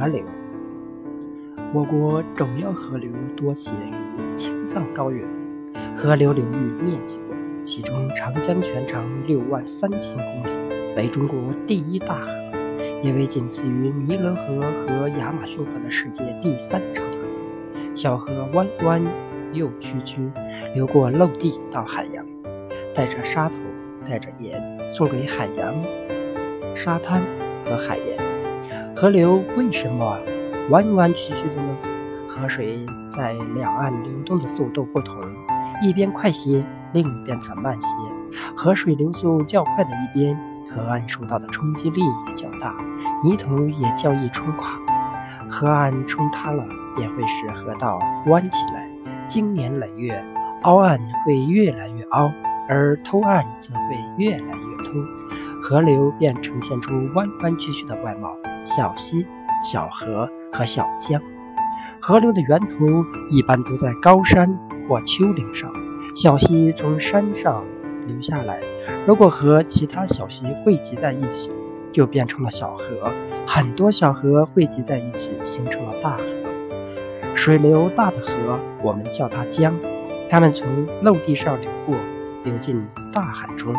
河流。我国主要河流多起源于青藏高原，河流流域面积广，其中长江全长六万三千公里，为中国第一大河，也为仅次于尼罗河和亚马逊河的世界第三长河。小河弯弯又曲曲，流过陆地到海洋，带着沙头，带着盐，送给海洋、沙滩和海盐。河流为什么弯弯曲曲的呢？河水在两岸流动的速度不同，一边快些，另一边则慢些。河水流速较快的一边，河岸受到的冲击力也较大，泥土也较易冲垮。河岸冲塌了。也会使河道弯起来，经年累月，凹岸会越来越凹，而凸岸则会越来越凸，河流便呈现出弯弯曲曲的外貌。小溪、小河和小江，河流的源头一般都在高山或丘陵上。小溪从山上流下来，如果和其他小溪汇集在一起，就变成了小河。很多小河汇集在一起，形成了大河。水流大的河，我们叫它江，它们从陆地上流过，流进大海中。